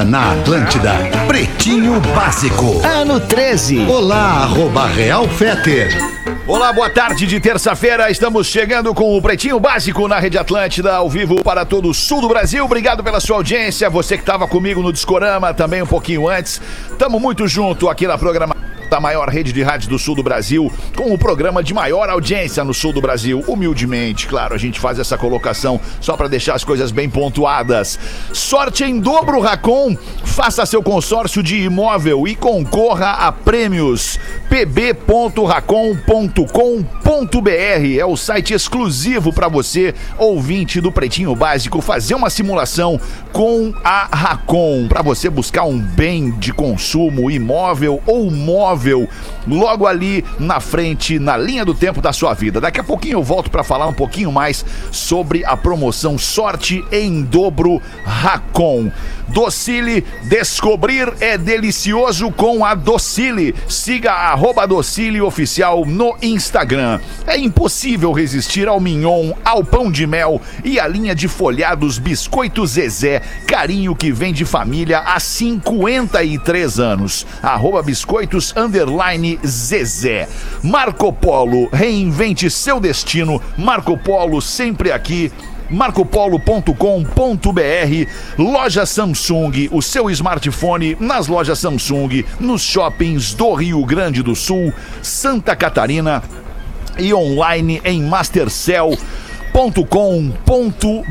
Agora na Atlântida, Pretinho Básico. Ano 13. Olá, arroba Real Feter. Olá, boa tarde de terça-feira. Estamos chegando com o Pretinho Básico na Rede Atlântida, ao vivo para todo o sul do Brasil. Obrigado pela sua audiência. Você que estava comigo no Discorama também um pouquinho antes. Tamo muito junto aqui na programação da maior rede de rádios do sul do Brasil, com o programa de maior audiência no sul do Brasil. Humildemente, claro, a gente faz essa colocação só para deixar as coisas bem pontuadas. Sorte em dobro, Racon. Faça seu consórcio de imóvel e concorra a prêmios. pb.racon.com.br é o site exclusivo para você, ouvinte do Pretinho Básico, fazer uma simulação com a Racon para você buscar um bem de consumo imóvel ou móvel logo ali na frente, na linha do tempo da sua vida. Daqui a pouquinho eu volto para falar um pouquinho mais sobre a promoção Sorte em Dobro Racon. Docile, descobrir é delicioso com a Docile. Siga a arroba Docile Oficial no Instagram. É impossível resistir ao mignon, ao pão de mel e à linha de folhados Biscoitos Zezé, carinho que vem de família há 53 anos. Arroba Biscoitos underline Zezé. Marco Polo, reinvente seu destino. Marco Polo sempre aqui marcopolo.com.br, loja Samsung, o seu smartphone nas lojas Samsung, nos shoppings do Rio Grande do Sul, Santa Catarina e online em Mastercell com.br.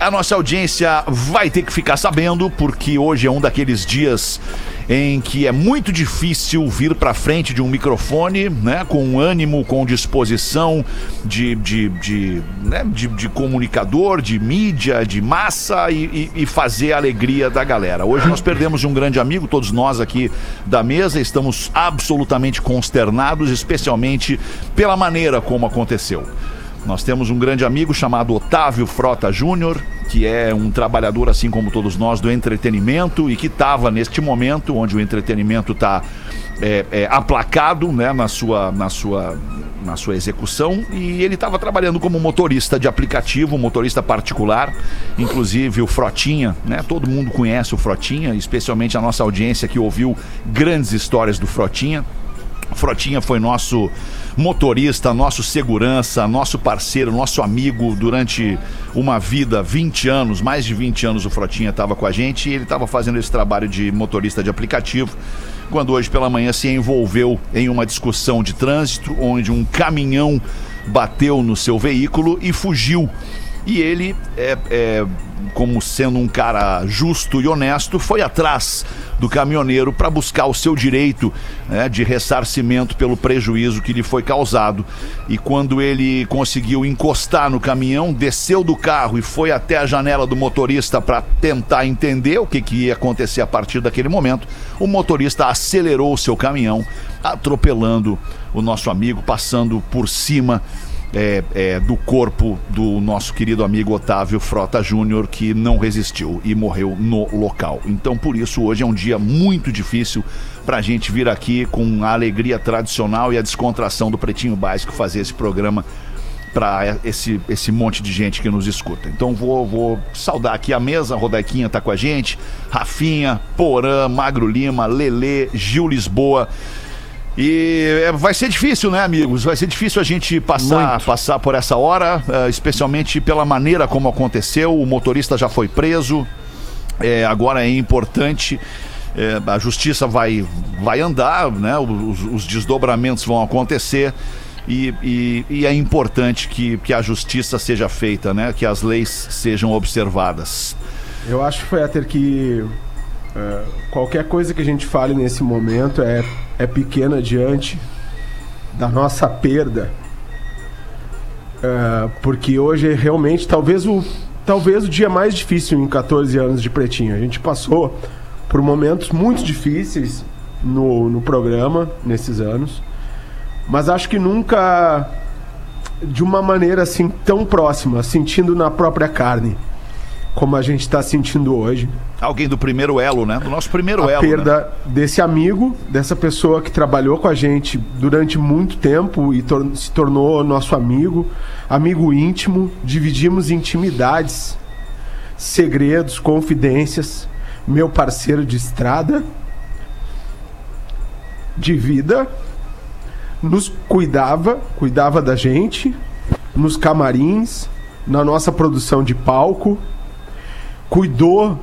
A nossa audiência vai ter que ficar sabendo, porque hoje é um daqueles dias em que é muito difícil vir para frente de um microfone, né, com ânimo, com disposição de, de, de, né, de, de comunicador, de mídia, de massa e, e, e fazer a alegria da galera. Hoje nós perdemos um grande amigo, todos nós aqui da mesa estamos absolutamente consternados, especialmente pela maneira como aconteceu. Nós temos um grande amigo chamado Otávio Frota Júnior, que é um trabalhador, assim como todos nós, do entretenimento e que estava neste momento onde o entretenimento está é, é, aplacado né, na, sua, na, sua, na sua execução. E ele estava trabalhando como motorista de aplicativo, motorista particular, inclusive o Frotinha, né? Todo mundo conhece o Frotinha, especialmente a nossa audiência que ouviu grandes histórias do Frotinha. Frotinha foi nosso motorista, nosso segurança, nosso parceiro, nosso amigo durante uma vida, 20 anos, mais de 20 anos o Frotinha estava com a gente e ele estava fazendo esse trabalho de motorista de aplicativo. Quando hoje pela manhã se envolveu em uma discussão de trânsito, onde um caminhão bateu no seu veículo e fugiu. E ele, é, é, como sendo um cara justo e honesto, foi atrás do caminhoneiro para buscar o seu direito né, de ressarcimento pelo prejuízo que lhe foi causado. E quando ele conseguiu encostar no caminhão, desceu do carro e foi até a janela do motorista para tentar entender o que, que ia acontecer a partir daquele momento, o motorista acelerou o seu caminhão, atropelando o nosso amigo, passando por cima é, é, do corpo do nosso querido amigo Otávio Frota Júnior, que não resistiu e morreu no local. Então, por isso, hoje é um dia muito difícil para a gente vir aqui com a alegria tradicional e a descontração do Pretinho Básico fazer esse programa para esse, esse monte de gente que nos escuta. Então vou, vou saudar aqui a mesa, a Rodequinha tá com a gente, Rafinha, Porã, Magro Lima, Lele, Gil Lisboa. E é, vai ser difícil, né, amigos? Vai ser difícil a gente passar, passar por essa hora, uh, especialmente pela maneira como aconteceu. O motorista já foi preso. É, agora é importante. É, a justiça vai, vai andar, né? Os, os desdobramentos vão acontecer. E, e, e, é importante que, que a justiça seja feita, né? Que as leis sejam observadas. Eu acho, Fetter, que uh, qualquer coisa que a gente fale nesse momento é é pequena diante da nossa perda. É, porque hoje é realmente talvez o, talvez o dia mais difícil em 14 anos de Pretinho. A gente passou por momentos muito difíceis no, no programa nesses anos, mas acho que nunca de uma maneira assim tão próxima, sentindo na própria carne. Como a gente está sentindo hoje. Alguém do primeiro elo, né? Do nosso primeiro a elo. né? perda desse amigo, dessa pessoa que trabalhou com a gente durante muito tempo e tor- se tornou nosso amigo, amigo íntimo, dividimos intimidades, segredos, confidências, meu parceiro de estrada, de vida, nos cuidava, cuidava da gente, nos camarins, na nossa produção de palco, cuidou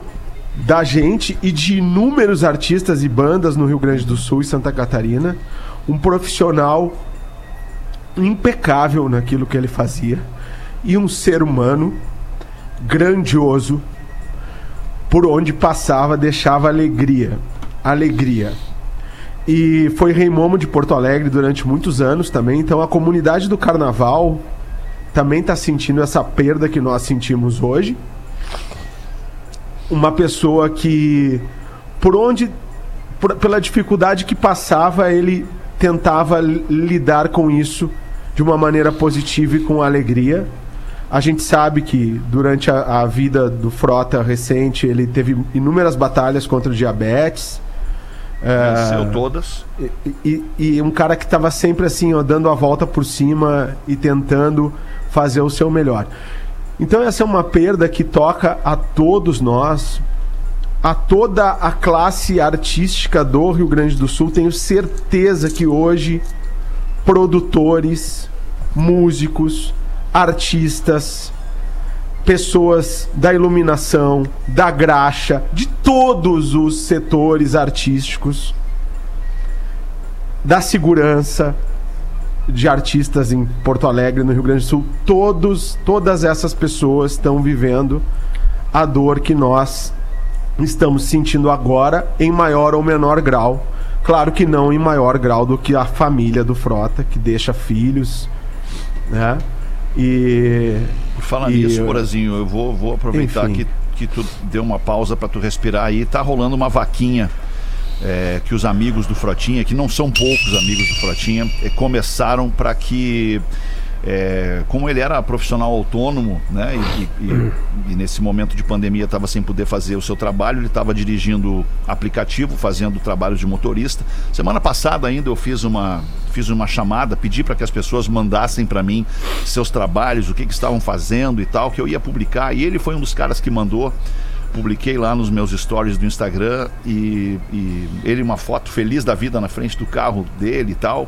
da gente e de inúmeros artistas e bandas no Rio Grande do Sul e Santa Catarina. Um profissional impecável naquilo que ele fazia e um ser humano grandioso por onde passava deixava alegria, alegria. E foi rei momo de Porto Alegre durante muitos anos também, então a comunidade do carnaval também está sentindo essa perda que nós sentimos hoje uma pessoa que por onde por- pela dificuldade que passava ele tentava li- lidar com isso de uma maneira positiva e com alegria a gente sabe que durante a, a vida do Frota recente ele teve inúmeras batalhas contra o diabetes Venceu todas. e, e- e um cara que estava sempre assim, ó, dando a volta por cima e tentando fazer o seu melhor. Então essa é uma perda que toca a todos nós, a toda a classe artística do Rio Grande do Sul. Tenho certeza que hoje produtores, músicos, artistas, pessoas da iluminação, da graxa, de todos os setores artísticos, da segurança de artistas em Porto Alegre, no Rio Grande do Sul, todos, todas essas pessoas estão vivendo a dor que nós estamos sentindo agora em maior ou menor grau. Claro que não em maior grau do que a família do Frota, que deixa filhos, né? E Por falar E, nisso, eu- Borazinho, eu vou, vou aproveitar Enfim. que, que tu deu uma pausa para tu respirar aí. Tá rolando uma vaquinha é, que os amigos do Frotinha, que não são poucos amigos do Frotinha, é, começaram para que, é, como ele era profissional autônomo, né, e, e- e- e nesse momento de pandemia estava sem poder fazer o seu trabalho, ele estava dirigindo aplicativo, fazendo trabalhos de motorista. Semana passada ainda eu fiz uma, fiz uma chamada, pedi para que as pessoas mandassem para mim seus trabalhos, o que, que estavam fazendo e tal, que eu ia publicar. E ele foi um dos caras que mandou publiquei lá nos meus stories do Instagram e, e ele uma foto feliz da vida na frente do carro dele e tal.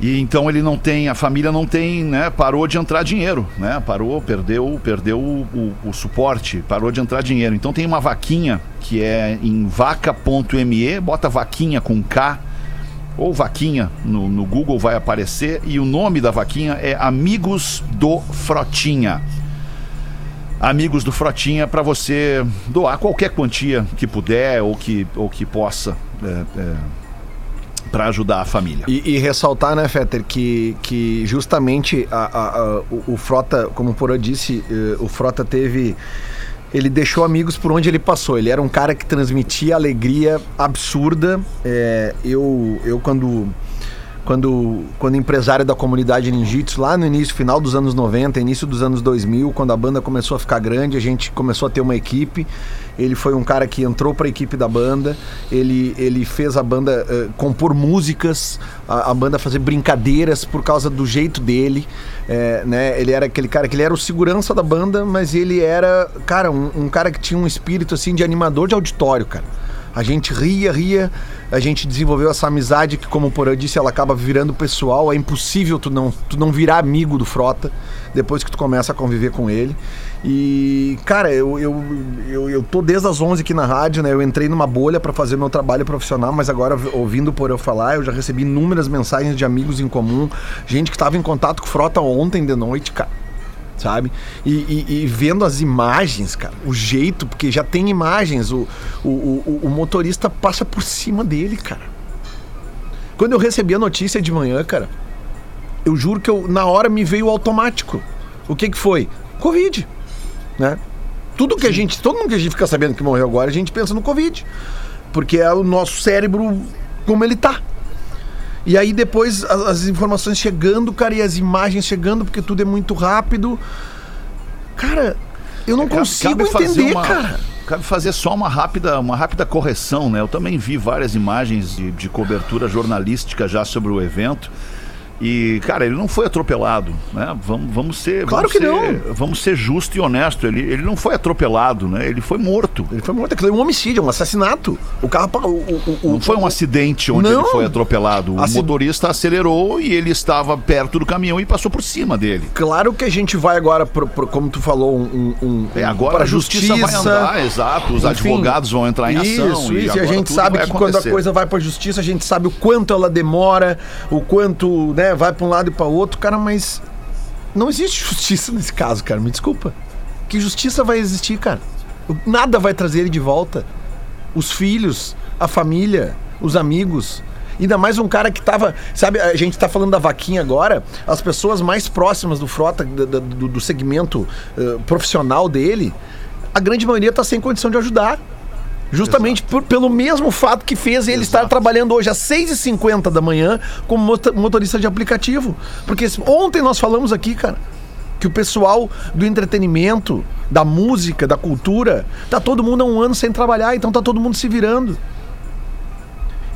E então ele não tem, a família não tem, né? Parou de entrar dinheiro, né? Parou, perdeu, perdeu o, o- o suporte, parou de entrar dinheiro. Então tem uma vaquinha que é em vaca.me, bota vaquinha com K ou vaquinha no, no Google vai aparecer e o nome da vaquinha é Amigos do Frotinha amigos do Frotinha para você doar qualquer quantia que puder ou que, ou que possa para ajudar a família. E, e ressaltar, né, Fetter, que, que justamente a, a- a- o, o Frota, como o Porã disse, eh, o Frota teve. Ele deixou amigos por onde ele passou. Ele era um cara que transmitia alegria absurda. É, eu, eu quando, quando, quando empresário da comunidade ninjitsu, lá no início, final dos anos 90, início dos anos 2000, quando a banda começou a ficar grande, a gente começou a ter uma equipe. Ele foi um cara que entrou para a equipe da banda. Ele, ele fez a banda eh, compor músicas, a, a banda fazer brincadeiras por causa do jeito dele. eh, né? Ele era aquele cara que ele era o segurança da banda, mas ele era, cara, um, um cara que tinha um espírito assim de animador de auditório, cara. A gente ria, ria, a gente desenvolveu essa amizade que, como o Porã disse, ela acaba virando pessoal. É impossível tu não, tu não virar amigo do Frota depois que tu começa a conviver com ele. E, cara, eu, eu, eu, eu tô desde as 11 aqui na rádio, né? Eu entrei numa bolha para fazer meu trabalho profissional, mas agora, ouvindo o Porã falar, eu já recebi inúmeras mensagens de amigos em comum, gente que estava em contato com o Frota ontem de noite, cara sabe? E, e- e vendo as imagens, cara, o jeito, porque já tem imagens, o, o, o, o motorista passa por cima dele, cara. Quando eu recebi a notícia de manhã, cara, eu juro que eu, na hora me veio automático. O que que foi? Covid, né? Tudo que a gente, todo mundo que a gente fica sabendo que morreu agora, a gente pensa no Covid. Porque é o nosso cérebro como ele tá. E aí depois as, as informações chegando, cara, e as imagens chegando, porque tudo é muito rápido. Cara, Eu não Cabe- consigo cabe entender, uma- cara. Cabe fazer só uma rápida, uma rápida correção, né? Eu também vi várias imagens de, de cobertura jornalística já sobre o evento. E, cara, ele não foi atropelado, né? Vamos, vamos ser. Claro vamos que ser, não. Vamos ser justo e honesto. Ele, ele não foi atropelado, né? Ele foi morto. Ele foi morto, aquilo é um homicídio, é um assassinato. O carro. O, o, o, Não foi um acidente onde Não. ele foi atropelado. O Acid- motorista acelerou e ele estava perto do caminhão e passou por cima dele. Claro que a gente vai agora, pro, pro- como tu falou, um, um, É, agora a justiça, vai andar, exato. Os Enfim, advogados vão entrar em ação. Isso, isso. E a agora gente sabe que quando a acontecer. coisa vai pra justiça, a gente sabe o quanto ela demora, o quanto, né, vai pra um lado e pra outro, cara, mas não existe justiça nesse caso, cara. Me desculpa. Que justiça vai existir, cara? Nada vai trazer ele de volta. Os filhos, a família, os amigos. Ainda mais um cara que tava. Sabe, a gente tá falando da vaquinha agora. As pessoas mais próximas do Frota, da- do, do segmento eh, profissional dele, a grande maioria tá sem condição de ajudar. Justamente por- pelo mesmo fato que fez ele estar trabalhando hoje às 6h50 da manhã como motorista de aplicativo. Porque ontem nós falamos aqui, cara, que o pessoal do entretenimento, da música, da cultura, tá todo mundo há um ano sem trabalhar, então tá todo mundo se virando.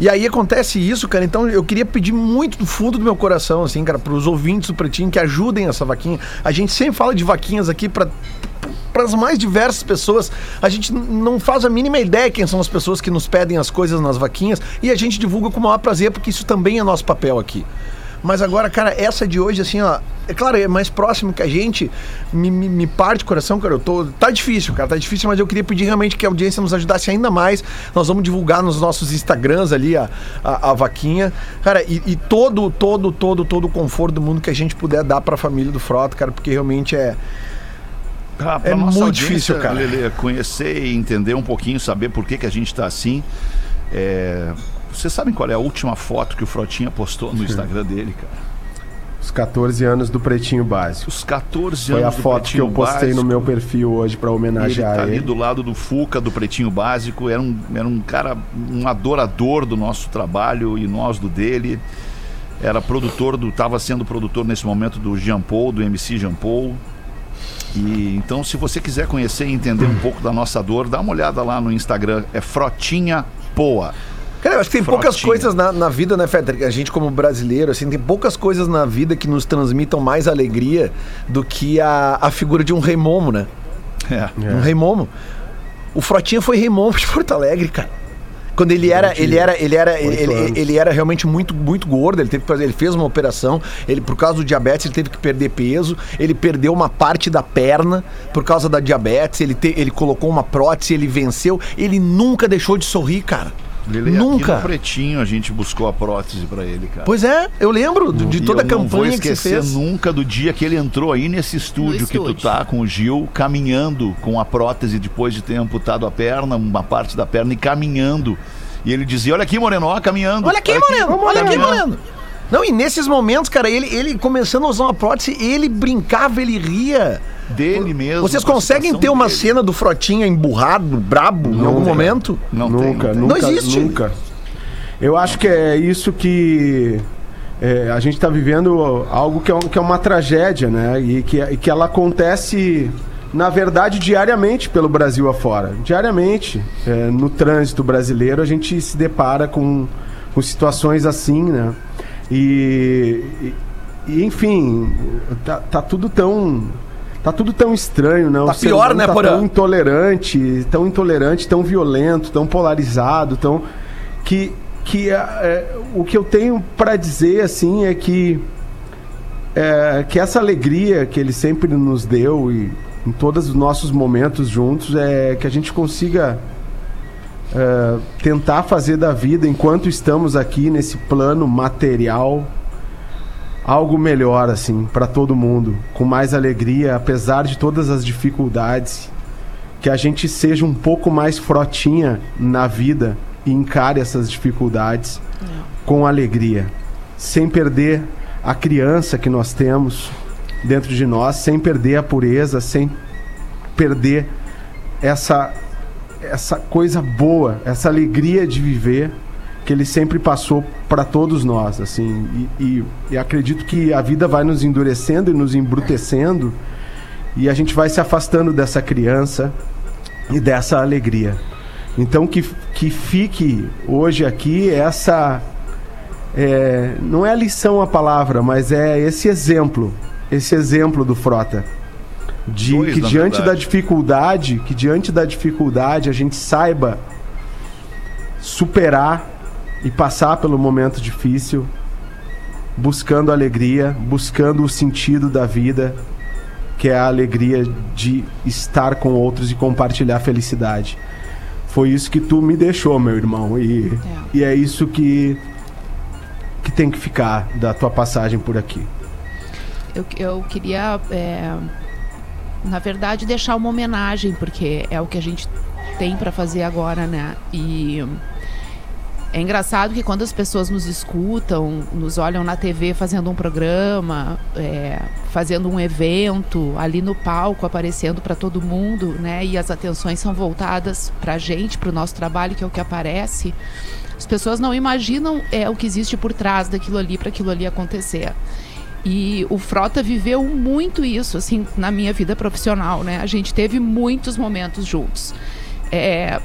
E aí acontece isso, cara. Então eu queria pedir muito do fundo do meu coração, assim, cara, pros ouvintes do Pretinho que ajudem essa vaquinha. A gente sempre fala de vaquinhas aqui para para as mais diversas pessoas. A gente não faz a mínima ideia quem são as pessoas que nos pedem as coisas nas vaquinhas e a gente divulga com o maior prazer, porque isso também é nosso papel aqui. Mas agora, cara, essa de hoje, assim, ó, é claro, é mais próximo que a gente, me, me, me parte o coração, cara. Eu tô. Tá difícil, cara, tá difícil, mas eu queria pedir realmente que a audiência nos ajudasse ainda mais. Nós vamos divulgar nos nossos Instagrams ali a, a, a vaquinha. Cara, e, e todo, todo, todo, todo o conforto do mundo que a gente puder dar pra família do Frota, cara, porque realmente é. Pra É muito difícil, cara. Lelê, conhecer e entender um pouquinho, saber por que, que a gente está assim. É... Vocês sabem qual é a última foto que o Frotinha postou no Instagram dele, cara? Os 14 anos do Pretinho Básico. Os 14 Foi anos a do foto que eu postei no Básico. meu perfil hoje Ele homenagear tá ele. ali do lado do Fuca, do Pretinho Básico. Era um, era um cara, um adorador do nosso trabalho e nós do dele. Era produtor do. Estava sendo produtor nesse momento do Jean Paul, do MC Jean Paul. E então, se você quiser conhecer e entender um pouco da nossa dor, dá uma olhada lá no Instagram. É Frotinha Poa. Cara, eu acho que tem poucas Frotinha. coisas na, na vida, né, Fetter? A gente, como brasileiro, assim, tem poucas coisas na vida que nos transmitam mais alegria do que a, a figura de um rei momo, né? É. Um rei momo. O Frotinha foi rei momo de Porto Alegre, cara. Quando ele era, ele era, ele era, ele, ele, ele era realmente muito, muito gordo. Ele teve que fazer, ele fez uma operação. Ele, por causa do diabetes, ele teve que perder peso. Ele perdeu uma parte da perna por causa da diabetes. Ele, te- ele colocou uma prótese, ele venceu. Ele nunca deixou de sorrir, cara. Aqui nunca. no Pretinho a gente buscou a prótese pra ele, cara. Pois é, eu lembro de, de toda a eu não vou campanha que você esquecer fez. nunca do dia que ele entrou aí nesse estúdio, que tu tá com o Gil, caminhando com a prótese depois de ter amputado a perna, uma parte da perna, e caminhando. E ele dizia: Olha aqui, Moreno, ó, caminhando. Olha aqui, Moreno, olha aqui, caminhando." Moreno. Não, e nesses momentos, cara, ele, ele começando a usar uma prótese, ele brincava, ele ria. Dele mesmo. Vocês conseguem ter uma dele. cena do Frotinha emburrado, brabo, em algum momento? Não nunca, tem, não tem. nunca, Não existe. nunca. Eu acho que é isso que é, a gente está vivendo algo que é, um- que é uma tragédia, né? E que, e que ela acontece, na verdade, diariamente pelo Brasil afora. Diariamente, é, no trânsito brasileiro, a gente se depara com, com situações assim, né? E, e- enfim, tá, tá tudo tão. Tá tudo tão estranho, né? O Tá pior, né, tá Porã? tão intolerante, tão intolerante, tão violento, tão polarizado, tão que que é, é, o que eu tenho para dizer assim é que é, que essa alegria que ele sempre nos deu e em todos os nossos momentos juntos é que a gente consiga é, tentar fazer da vida enquanto estamos aqui nesse plano material algo melhor assim para todo mundo, com mais alegria, apesar de todas as dificuldades, que a gente seja um pouco mais frotinha na vida e encare essas dificuldades com alegria, sem perder a criança que nós temos dentro de nós, sem perder a pureza, sem perder essa essa coisa boa, essa alegria de viver que ele sempre passou para todos nós, assim, e, e- e acredito que a vida vai nos endurecendo e nos embrutecendo E a gente vai se afastando dessa criança e dessa alegria. Então que, que fique hoje aqui essa. é, não é lição a palavra, mas é esse exemplo. Esse exemplo do Frota. De Dois, que diante da verdade. dificuldade, que diante da dificuldade a gente saiba superar e passar pelo momento difícil, buscando alegria, buscando o sentido da vida, que é a alegria de estar com outros e compartilhar felicidade. Foi isso que tu me deixou, meu irmão, e É. e é isso que que tem que ficar da tua passagem por aqui. Eu, eu queria, é, na verdade, deixar uma homenagem, porque é o que a gente tem para fazer agora, né? E é engraçado que quando as pessoas nos escutam, nos olham na TV fazendo um programa, é, fazendo um evento, ali no palco, aparecendo para todo mundo, né? E as atenções são voltadas para a gente, para o nosso trabalho, que é o que aparece. As pessoas não imaginam é, o que existe por trás daquilo ali para aquilo ali acontecer. E o Frota viveu muito isso, assim, na minha vida profissional, né? A gente teve muitos momentos juntos.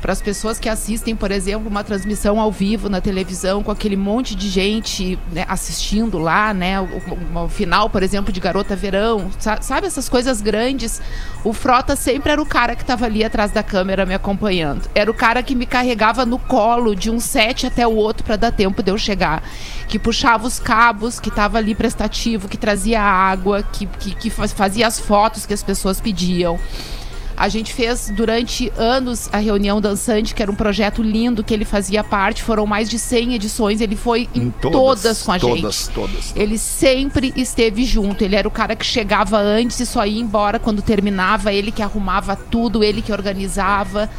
Para as pessoas que assistem, por exemplo, uma transmissão ao vivo na televisão com aquele monte de gente né, assistindo lá, né? O, o- o final, por exemplo, de Garota Verão, sa- sabe essas coisas grandes? O Frota sempre era o cara que estava ali atrás da câmera me acompanhando. Era o cara que me carregava no colo de um set até o outro para dar tempo de eu chegar. Que puxava os cabos, que estava ali prestativo, que trazia água, que, que, que fa- fazia as fotos que as pessoas pediam. A gente fez durante anos a reunião dançante, que era um projeto lindo que ele fazia parte. Foram mais de 100 edições. Ele foi em, todas, com a todas, gente. Todas, Ele sempre esteve junto. Ele era o cara que chegava antes e só ia embora quando terminava. Ele que arrumava tudo, ele que organizava.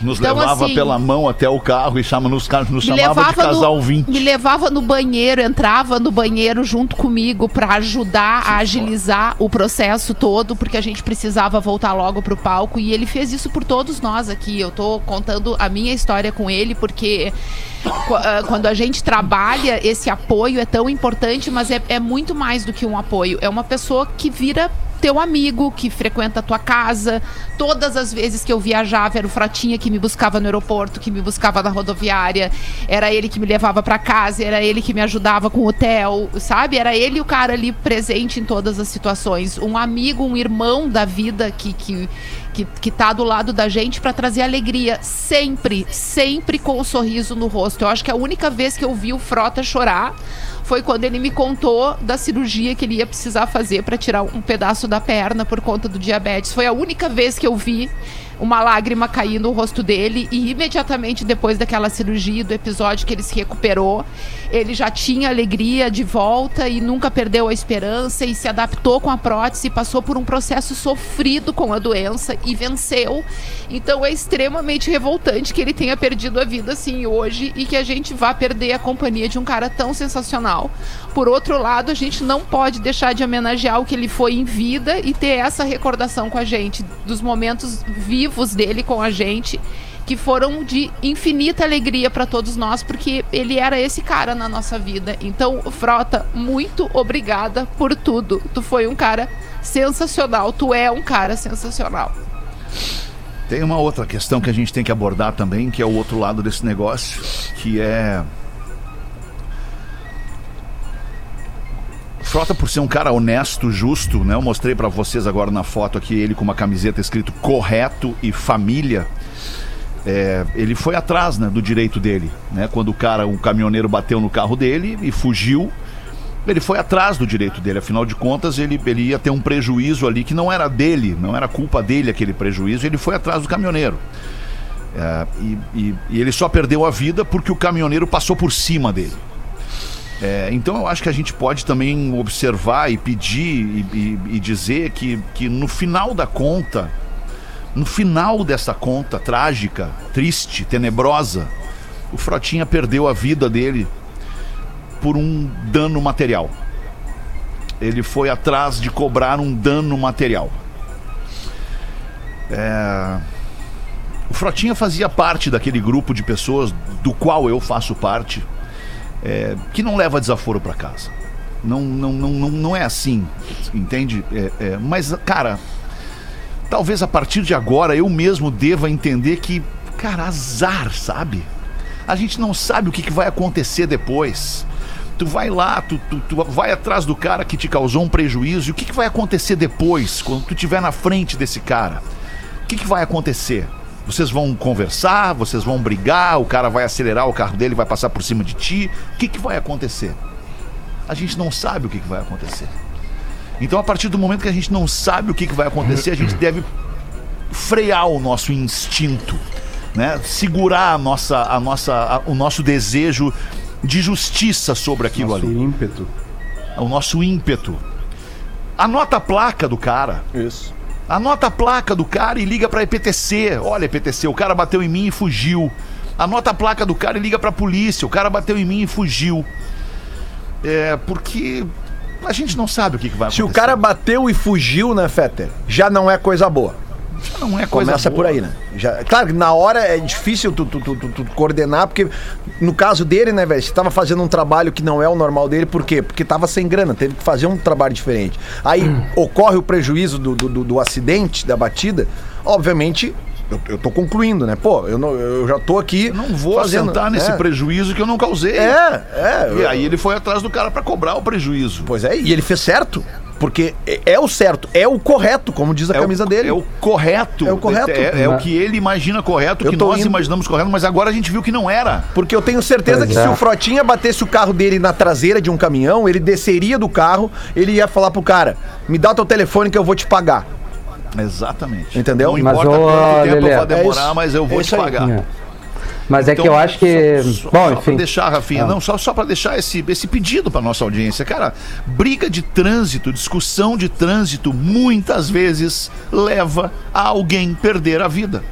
Nos Então, levava assim, pela mão até o carro e chama, nos, nos chamava de casal no, 20. me levava no banheiro, entrava no banheiro junto comigo para ajudar a agilizar o processo todo, porque a gente precisava voltar logo pro palco e ele fez isso por todos nós aqui. Eu tô contando a minha história com ele porque qu- ah, quando a gente trabalha, esse apoio é tão importante, mas é, é muito mais do que um apoio. É uma pessoa que vira teu amigo, que frequenta a tua casa. Todas as vezes que eu viajava, era o Fratinha que me buscava no aeroporto, que me buscava na rodoviária. Era ele que me levava para casa, era ele que me ajudava com o hotel, sabe? Era ele o cara ali presente em todas as situações. Um amigo, um irmão da vida que, que, que, que tá do lado da gente para trazer alegria. Sempre, sempre com um sorriso no rosto. Eu acho que a única vez que eu vi o Frota chorar foi quando ele me contou da cirurgia que ele ia precisar fazer para tirar um pedaço da perna por conta do diabetes. Foi a única vez que eu vi uma lágrima cair no rosto dele e imediatamente depois daquela cirurgia, do episódio que ele se recuperou, ele já tinha alegria de volta e nunca perdeu a esperança e se adaptou com a prótese, passou por um processo sofrido com a doença e venceu. Então é extremamente revoltante que ele tenha perdido a vida assim hoje e que a gente vá perder a companhia de um cara tão sensacional. Por outro lado, a gente não pode deixar de homenagear o que ele foi em vida e ter essa recordação com a gente dos momentos vivos dele com a gente que foram de infinita alegria para todos nós, porque ele era esse cara na nossa vida. Então, Frota, muito obrigada por tudo. Tu foi um cara sensacional, tu é um cara sensacional. Tem uma outra questão que a gente tem que abordar também, que é o outro lado desse negócio, que é. Frota por ser um cara honesto, justo, né? Eu mostrei pra vocês agora na foto aqui ele com uma camiseta escrito correto e família. É, ele foi atrás né, do direito dele, né? Quando o cara, o caminhoneiro bateu no carro dele e fugiu, ele foi atrás do direito dele. Afinal de contas, ele, ele ia ter um prejuízo ali que não era dele, não era culpa dele aquele prejuízo. Ele foi atrás do caminhoneiro. É, e, e- e ele só perdeu a vida porque o caminhoneiro passou por cima dele. É, então eu acho que a gente pode também observar e pedir e, e- e dizer que, que no final da conta, no final dessa conta trágica, triste, tenebrosa, o Frotinha perdeu a vida dele por um dano material. Ele foi atrás de cobrar um dano material. É, O Frotinha fazia parte daquele grupo de pessoas do qual eu faço parte, é, que não leva desaforo para casa. Não, não, não, não, não é assim, entende? É, é, mas, cara, talvez a partir de agora eu mesmo deva entender que, cara, azar, sabe? A gente não sabe o que, que vai acontecer depois. Tu vai lá, tu, tu, tu vai atrás do cara que te causou um prejuízo. E o que, que vai acontecer depois, quando tu estiver na frente desse cara? O que, que vai acontecer? Vocês vão conversar, vocês vão brigar, o cara vai acelerar o carro dele, vai passar por cima de ti. O que, que vai acontecer? A gente não sabe o que, que vai acontecer. Então, a partir do momento que a gente não sabe o que, que vai acontecer, a gente deve frear o nosso instinto, né? Segurar a nossa, a nossa, a- o nosso desejo de justiça sobre aquilo Nosso ali, ímpeto. o nosso ímpeto. Anota a placa do cara. Isso. Anota a placa do cara e liga pra EPTC. Olha, EPTC, o cara bateu em mim e fugiu. Anota a placa do cara e liga pra polícia. O cara bateu em mim e fugiu. É, porque a gente não sabe o que, que vai Se acontecer. o cara bateu e fugiu, né, Fetter? Já não é coisa boa. Já não é coisa Começa boa. por aí, né? Já, claro que na hora é difícil tu, tu, tu, tu- coordenar, porque no caso dele, né, velho, você tava fazendo um trabalho que não é o normal dele, por quê? Porque tava sem grana, teve que fazer um trabalho diferente. Aí ocorre o prejuízo do, do, do- do acidente, da batida, obviamente. Eu, eu tô concluindo, né? Pô, eu, não, eu já tô aqui. Eu não vou fazendo, assentar nesse é. prejuízo que eu não causei. É, é. E aí ele foi atrás do cara pra cobrar o prejuízo. Pois é, e ele fez certo. Porque é, é o certo, é o correto, como diz a É camisa o, dele. É o correto. É o correto. É, é o que ele imagina correto, que nós indo- imaginamos correto, mas agora a gente viu que não era. Porque eu tenho certeza Pois que é. se o Frotinha batesse o carro dele na traseira de um caminhão, ele desceria do carro, ele ia falar pro cara: me dá o teu telefone que eu vou te pagar. Exatamente. Entendeu? Não Mas, importa ô, quanto tempo Lelê, eu vou demorar, é isso. mas eu vou É te aí. É. Mas é que Então, eu acho que. Só, Bom, só pra enfim. deixar, Rafinha, Ah. não, só, só pra deixar esse, esse pedido pra nossa audiência. Cara, briga de trânsito, discussão de trânsito, muitas vezes leva a alguém perder a vida.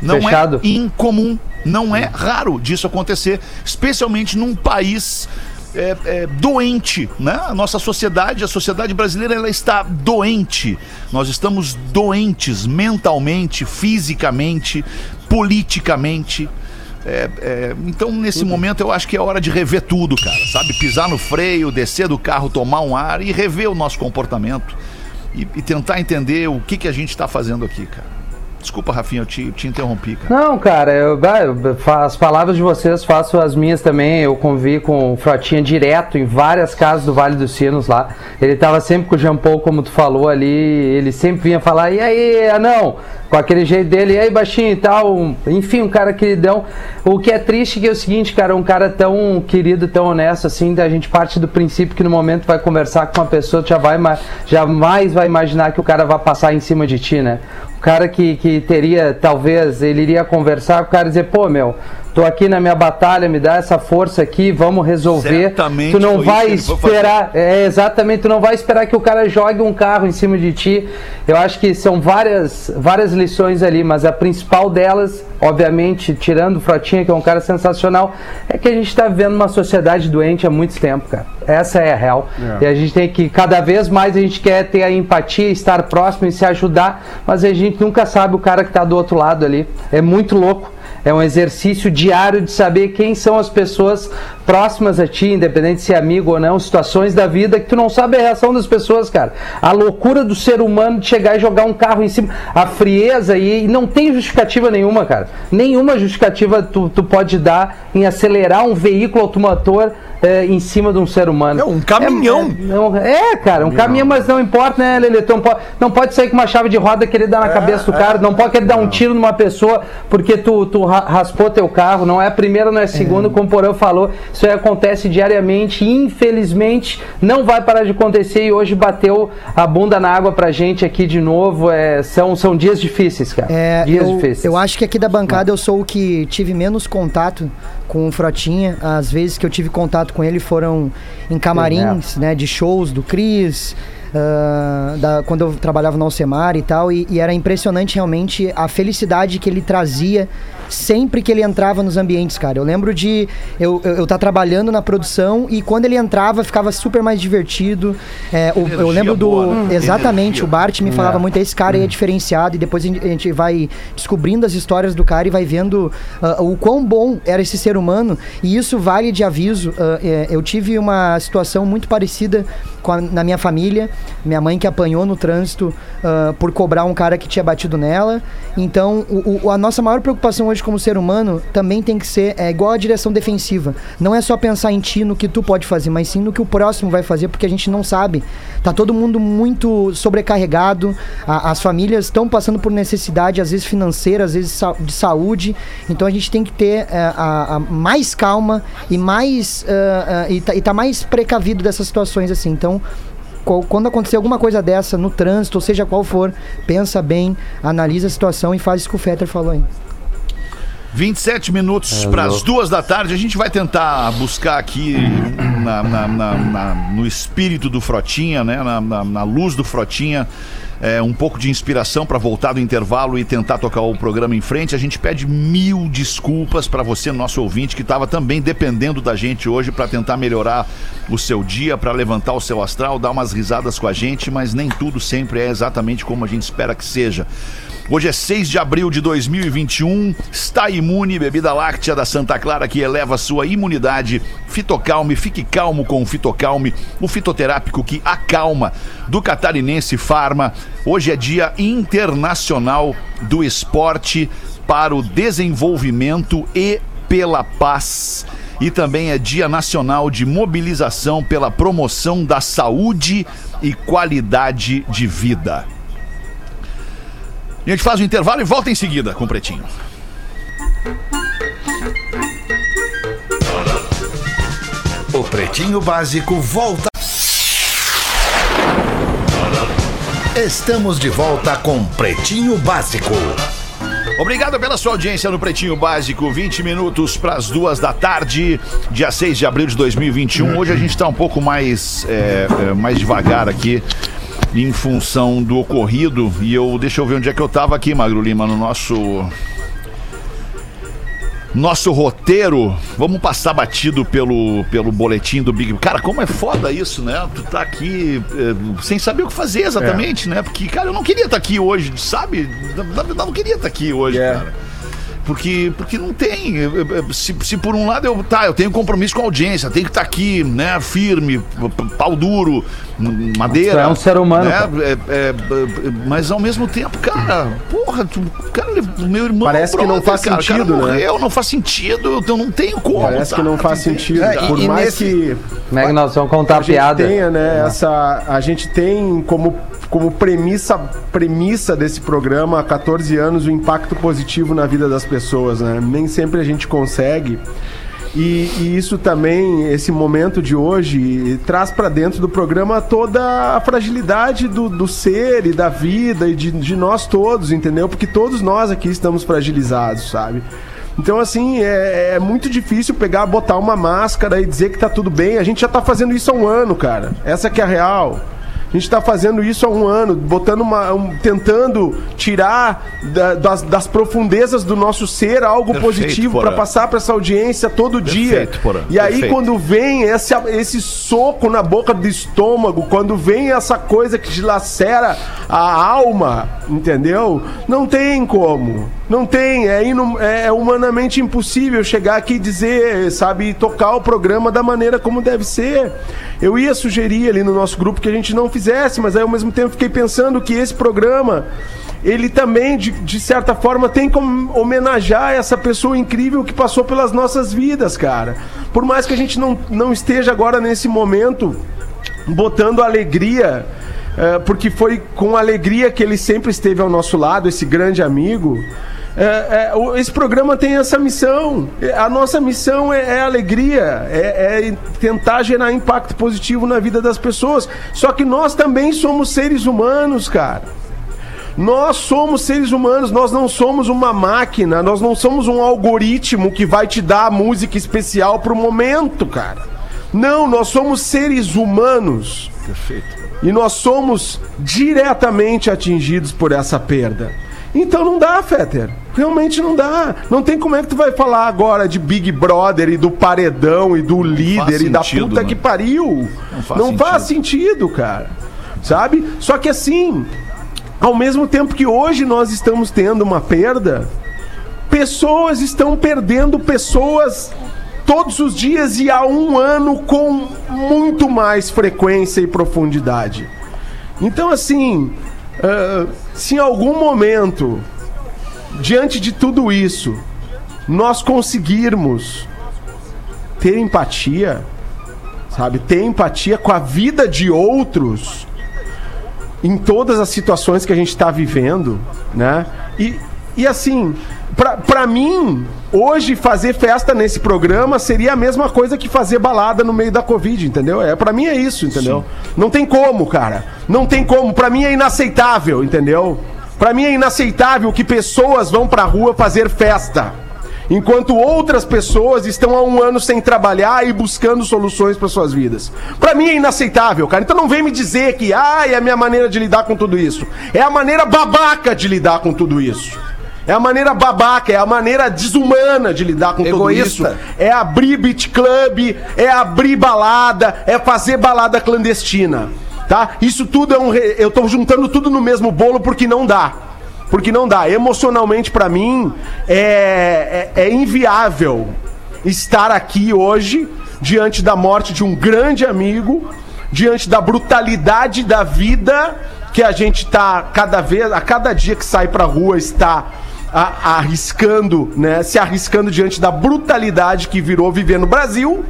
Não Fechado. é incomum, não é raro disso acontecer, especialmente num país é, é, doente, né? A nossa sociedade, a sociedade brasileira, ela está doente. Nós estamos doentes mentalmente, fisicamente, politicamente. É, é, então, nesse momento, eu acho que é hora de rever tudo, cara. Sabe? Pisar no freio, descer do carro, tomar um ar e rever o nosso comportamento. E, e tentar entender o que, que a gente está fazendo aqui, cara. Desculpa, Rafinha, eu te, te interrompi, cara. Não, cara, eu, as palavras de vocês faço as minhas também. Eu convivi com o Frotinha direto em várias casas do Vale dos Sinos lá. Ele tava sempre com o Jean Paul, como tu falou ali. Ele sempre vinha falar, e aí, anão? Com aquele jeito dele, e aí, baixinho e tal. Enfim, um cara queridão. O que é triste que é o seguinte, cara, um cara tão querido, tão honesto assim, a gente parte do princípio que no momento vai conversar com uma pessoa, tu já vai, ma- jamais vai imaginar que o cara vai passar em cima de ti, né? O cara que, que teria, talvez, ele iria conversar com o cara e dizer, pô, meu, tô aqui na minha batalha, me dá essa força aqui, vamos resolver. Certamente tu não vai esperar, é, exatamente, tu não vai esperar que o cara jogue um carro em cima de ti. Eu acho que são várias, várias lições ali, mas a principal delas, obviamente, tirando o Frotinha, que é um cara sensacional, é que a gente tá vivendo uma sociedade doente há muito tempo, cara. Essa é a real. É. E a gente tem que, cada vez mais, a gente quer ter a empatia, estar próximo e se ajudar, mas a gente nunca sabe o cara que tá do outro lado ali. É muito louco. É um exercício diário de saber quem são as pessoas próximas a ti, independente se é amigo ou não, situações da vida que tu não sabe a reação das pessoas, cara. A loucura do ser humano de chegar e jogar um carro em cima, a frieza e, não tem justificativa nenhuma, cara. Nenhuma justificativa tu, tu pode dar em acelerar um veículo automotor eh, em cima de um ser humano. Não, um caminhão. É, não, é, cara, um caminhão, mas não importa, né, Lelê? Tu não pode, não pode sair com uma chave de roda querer dar na cabeça do cara, não pode querer dar um tiro numa pessoa porque tu, tu ra- raspou teu carro, não é a primeira, não é a segunda, como o Porão falou, isso aí acontece diariamente, e infelizmente não vai parar de acontecer e hoje bateu a bunda na água pra gente aqui de novo, é, são, são dias difíceis, cara, É, dias eu, difíceis. eu acho que aqui da bancada eu sou o que tive menos contato com o Frotinha. As vezes que eu tive contato com ele foram em camarins, né, de shows do Cris, ah, da- quando eu trabalhava no Alcemar e tal, e, e era impressionante realmente a felicidade que ele trazia sempre que ele entrava nos ambientes, cara. Eu lembro de eu eu, eu tá trabalhando na produção e quando ele entrava ficava super mais divertido. É, o- eu lembro do boa, né? exatamente Energia. o Bart me falava muito esse cara aí é diferenciado e depois a gente- vai descobrindo as histórias do cara e vai vendo ah, o quão bom era esse ser humano e isso vale de aviso. é, eu tive uma situação muito parecida com a- na minha família Minha mãe que apanhou no trânsito ah, por cobrar um cara que tinha batido nela. Então, o- o- a nossa maior preocupação hoje como ser humano também tem que ser é, igual a direção defensiva. Não é só pensar em ti, no que tu pode fazer, mas sim no que o próximo vai fazer, porque a gente não sabe. Tá todo mundo muito sobrecarregado, a- as famílias estão passando por necessidade, às vezes financeira, às vezes de saúde. Então a gente tem que ter é, a, a mais calma e mais ah, ah, e, tá, e tá mais precavido dessas situações assim. Então quando acontecer alguma coisa dessa no trânsito, ou seja qual for, pensa bem, analisa a situação e faz isso que o Fetter falou aí. 27 minutos para as duas da tarde. A gente vai tentar buscar aqui na- na- na- na- no espírito do Frotinha, né? na, na- na luz do Frotinha. É, um pouco de inspiração para voltar do intervalo e tentar tocar o programa em frente. A gente pede mil desculpas para você, nosso ouvinte, que estava também dependendo da gente hoje para tentar melhorar o seu dia, para levantar o seu astral, dar umas risadas com a gente, mas nem tudo sempre é exatamente como a gente espera que seja. Hoje é 6 de abril de 2021. Está imune, bebida láctea da Santa Clara que eleva sua imunidade. Fitocalme, fique calmo com o Fitocalme, o fitoterápico que acalma do Catarinense Farma. Hoje é Dia Internacional do Esporte para o Desenvolvimento e pela Paz. E também é Dia Nacional de Mobilização pela Promoção da Saúde e Qualidade de Vida. A gente faz o intervalo e volta em seguida com o Pretinho. O Pretinho Básico volta. Estamos de volta com Pretinho Básico. Obrigado pela sua audiência no Pretinho Básico, 20 minutos para as duas da tarde, dia 6 de abril de 2021. Hoje a gente está um pouco mais, é, é, mais devagar aqui em função do ocorrido. E eu deixa eu ver onde é que eu tava aqui, Magro Lima, no nosso. Nosso roteiro, vamos passar batido pelo, pelo boletim do Big Cara, como é foda isso, né? Tu tá aqui é, sem saber o que fazer exatamente, né? Porque, cara, eu não queria estar aqui hoje, sabe? Eu não queria estar aqui hoje, É. cara. Porque, porque não tem. Eu- eu- Se, se por um lado eu. Tá, eu tenho compromisso com a audiência, tenho que estar aqui, né? Firme, pau duro, madeira. É um ser humano, Né? É- é- é- mas ao mesmo tempo, cara, porra, tu, cara, o meu irmão. Parece que não faz cara, sentido, cara né? morreu, não faz sentido, eu não tenho como. Parece que não faz sentido. É, Por e mais nesse- que Como é que nós vamos contar a a gente piada? tenha, né, essa a gente tem como como premissa premissa desse programa há 14 anos o impacto positivo na vida das pessoas, né? Nem sempre a gente consegue. E, e isso também, esse momento de hoje, traz para dentro do programa toda a fragilidade do, do ser e da vida e de, de nós todos, entendeu? Porque todos nós aqui estamos fragilizados, sabe? Então, assim, é, é muito difícil pegar, botar uma máscara e dizer que tá tudo bem. A gente já tá fazendo isso há um ano, cara. Essa que é a real. A gente está fazendo isso há um ano, botando uma, um- tentando tirar da- das, das profundezas do nosso ser algo Perfeito, positivo para passar para essa audiência todo dia. Perfeito, Porã, E aí perfeito. quando vem esse, esse soco na boca do estômago, quando vem essa coisa que dilacera a alma, entendeu? Não tem como. Não tem, é, inu- é humanamente impossível chegar aqui e dizer, sabe, tocar o programa da maneira como deve ser. Eu ia sugerir ali no nosso grupo que a gente não fizesse, mas aí ao mesmo tempo fiquei pensando que esse programa, ele também, de, de certa forma, tem como homenagear essa pessoa incrível que passou pelas nossas vidas, cara. Por mais que a gente não, não esteja agora nesse momento botando alegria, eh, porque foi com alegria que ele sempre esteve ao nosso lado, esse grande amigo. É, é, esse programa tem essa missão. É, A nossa missão é, é alegria, é, é tentar gerar impacto positivo na vida das pessoas. Só que nós também somos seres humanos, cara. Nós somos seres humanos, nós não somos uma máquina, nós não somos um algoritmo que vai te dar a música especial pro momento, cara. Não, nós somos seres humanos. Perfeito. E nós somos diretamente atingidos por essa perda. Então não dá, Fetter. Realmente não dá. Não tem como é que tu vai falar agora de Big Brother e do paredão e do líder e da sentido, puta mano. que pariu. Não faz não faz sentido, cara. Sabe? Só que assim, ao mesmo tempo que hoje nós estamos tendo uma perda, pessoas estão perdendo pessoas todos os dias e há um ano com muito mais frequência e profundidade. Então, assim, ah, se em algum momento, diante de tudo isso, nós conseguirmos ter empatia, sabe? Ter empatia com a vida de outros em todas as situações que a gente está vivendo, né? E, e assim, pra, pra mim, hoje fazer festa nesse programa seria a mesma coisa que fazer balada no meio da Covid, entendeu? É, pra mim é isso, entendeu? Não tem como, cara. Não tem como. Pra mim é inaceitável, entendeu? Pra mim é inaceitável que pessoas vão pra rua fazer festa. Enquanto outras pessoas estão há um ano sem trabalhar e buscando soluções para suas vidas. Pra mim é inaceitável, cara. Então não vem me dizer que, ah, é a minha maneira de lidar com tudo isso. É a maneira babaca de lidar com tudo isso. É a maneira babaca, é a maneira desumana de lidar com Egoísta. tudo isso. É abrir beat club, é abrir balada, é fazer balada clandestina. Tá? Isso tudo é um. re- Eu tô juntando tudo no mesmo bolo porque não dá. Porque não dá. Emocionalmente, pra mim, é, é, é inviável estar aqui hoje diante da morte de um grande amigo, diante da brutalidade da vida que a gente tá cada vez, a cada dia que sai pra rua está a- arriscando, né, se arriscando diante da brutalidade que virou viver no Brasil.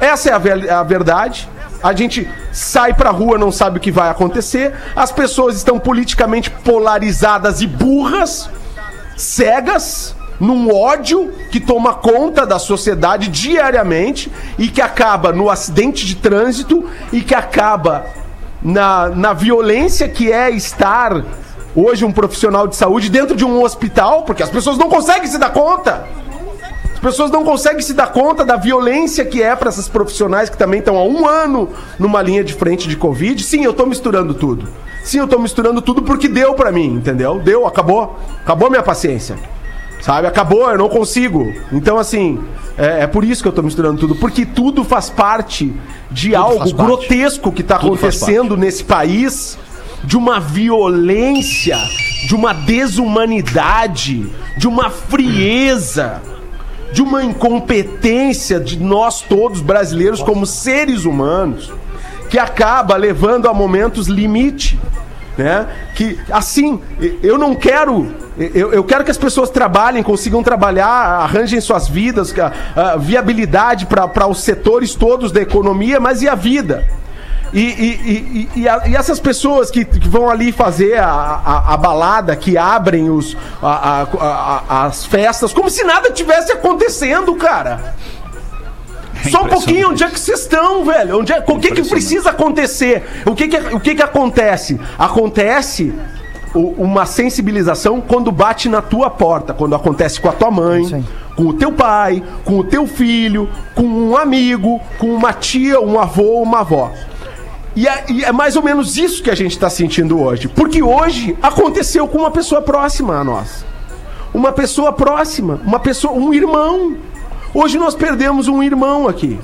Essa é a, a verdade. A gente sai pra rua, não sabe o que vai acontecer. As pessoas estão politicamente polarizadas e burras, cegas, num ódio que toma conta da sociedade diariamente e que acaba no acidente de trânsito e que acaba na, na violência que é estar hoje um profissional de saúde dentro de um hospital, porque as pessoas não conseguem se dar conta. As pessoas não conseguem se dar conta da violência que é para essas profissionais que também estão há um ano numa linha de frente de Covid. Sim, eu tô misturando tudo. Sim, eu tô misturando tudo porque deu para mim, entendeu? Deu, acabou. Acabou minha paciência. Sabe? Acabou, eu não consigo. Então, assim, é, é por isso que eu tô misturando tudo. Porque tudo faz parte de algo faz parte. grotesco que tá Tudo faz acontecendo nesse país. De uma violência, de uma desumanidade, de uma frieza de uma incompetência de nós todos brasileiros como seres humanos que acaba levando a momentos limite, né? Que assim, eu não quero eu, eu quero que as pessoas trabalhem, consigam trabalhar, arranjem suas vidas, a, a viabilidade para os setores todos da economia, mas e a vida? E, e- e- e- a- essas pessoas que, que vão ali fazer a, a- a balada, que abrem os, a- a- a- a- as festas, como se nada tivesse acontecendo, cara. Só um pouquinho, onde é que vocês estão, velho? Onde é, o que, que precisa acontecer? O que, que, o que, que acontece? Acontece uma sensibilização quando bate na tua porta, quando acontece com a tua mãe, com o teu pai, com o teu filho, com um amigo, com uma tia, um avô, uma avó. E é, e é mais ou menos isso que a gente está sentindo hoje. Porque hoje aconteceu com uma pessoa próxima a nós. Uma pessoa próxima, uma pessoa, um irmão. Hoje nós perdemos um irmão aqui,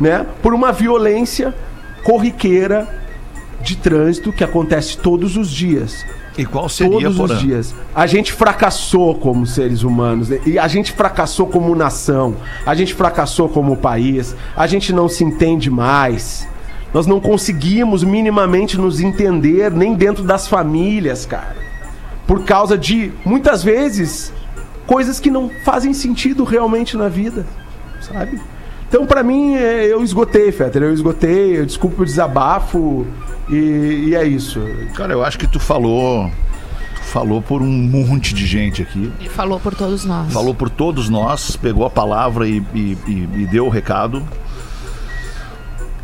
né? Por uma violência corriqueira de trânsito que acontece todos os dias. E qual seria, Todos os dias. A gente fracassou como seres humanos. né? E a gente fracassou como nação. A gente fracassou como país. A gente não se entende mais. Nós não conseguimos minimamente nos entender nem dentro das famílias, cara. Por causa de, muitas vezes, coisas que não fazem sentido realmente na vida, sabe? Então, pra mim, é, eu esgotei, Fetter. Eu esgotei, eu desculpo o desabafo e, e é isso. Cara, eu acho que tu falou. Tu falou por um monte de gente aqui. Ele falou por todos nós. Falou por todos nós, pegou a palavra e, e- e- e deu o recado.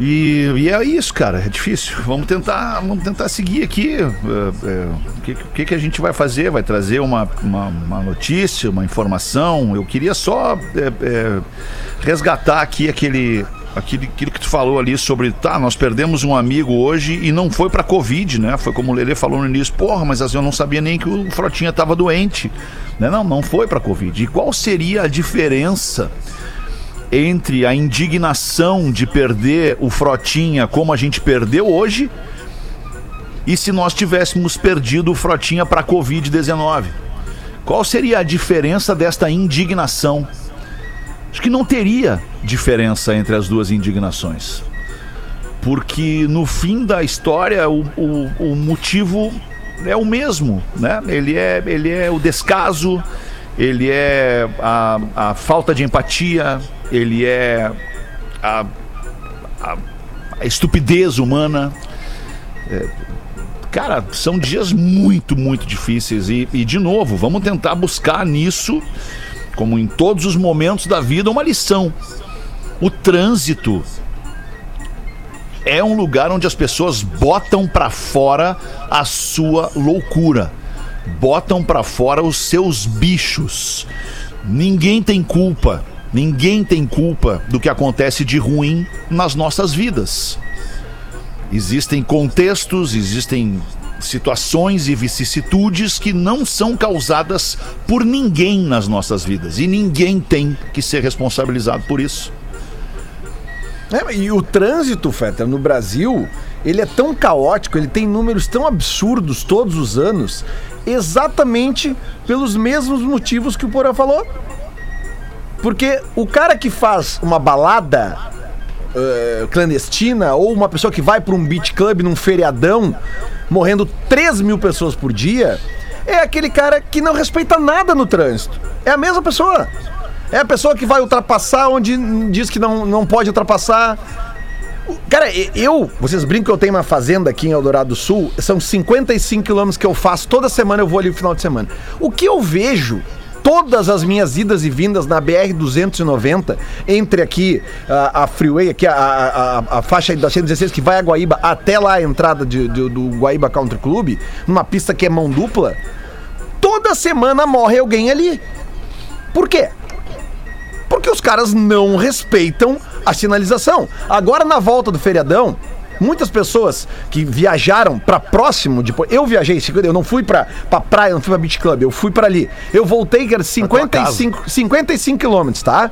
E, e é isso, cara, é difícil. Vamos tentar, vamos tentar seguir aqui. é, é, o que, que, que a gente vai fazer? Vai trazer uma, uma, uma notícia, uma informação? Eu queria só é, é, resgatar aqui aquele, aquilo que tu falou ali sobre, tá, nós perdemos um amigo hoje e não foi pra Covid, né? Foi como o Lelê falou no início, porra, mas assim, eu não sabia nem que o Frotinha tava doente. Né? Não, não foi pra Covid. E qual seria a diferença entre a indignação de perder o Frotinha como a gente perdeu hoje e se nós tivéssemos perdido o Frotinha para Covid-19? Qual seria a diferença desta indignação? Acho que não teria diferença entre as duas indignações. porque no fim da história o, o, o motivo é o mesmo, né? Ele é, ele é o descaso, ele é a, a falta de empatia, ele é a, a, a estupidez humana. É, cara, são dias muito, muito difíceis. E, e, de novo, vamos tentar buscar nisso, como em todos os momentos da vida, uma lição. O trânsito é um lugar onde as pessoas botam pra fora a sua loucura, botam pra fora os seus bichos. Ninguém tem culpa, ninguém tem culpa do que acontece de ruim nas nossas vidas. Existem contextos, existem situações e vicissitudes que não são causadas por ninguém nas nossas vidas e ninguém tem que ser responsabilizado por isso. É, e o trânsito, Feta, no Brasil, ele é tão caótico, ele tem números tão absurdos todos os anos, exatamente pelos mesmos motivos que o Porã falou. Porque o cara que faz uma balada uh, clandestina ou uma pessoa que vai para um beat club num feriadão, morrendo 3 mil pessoas por dia, é aquele cara que não respeita nada no trânsito. É a mesma pessoa. É a pessoa que vai ultrapassar onde diz que não, não pode ultrapassar. Cara, eu, vocês brincam que eu tenho uma fazenda aqui em Eldorado do Sul, são 55 quilômetros que eu faço, toda semana eu vou ali no final de semana. O que eu vejo todas as minhas idas e vindas na BR-290, entre aqui a, a Freeway, aqui a, a, a faixa da 116 que vai a Guaíba até lá a entrada de, de, do Guaíba Country Club, numa pista que é mão dupla, toda semana morre alguém ali. Por quê? Porque os caras não respeitam a sinalização. Agora, na volta do feriadão, muitas pessoas que viajaram para próximo de eu viajei eu não fui para pra praia não fui para beach club eu fui para ali eu voltei que era 55 55 quilômetros tá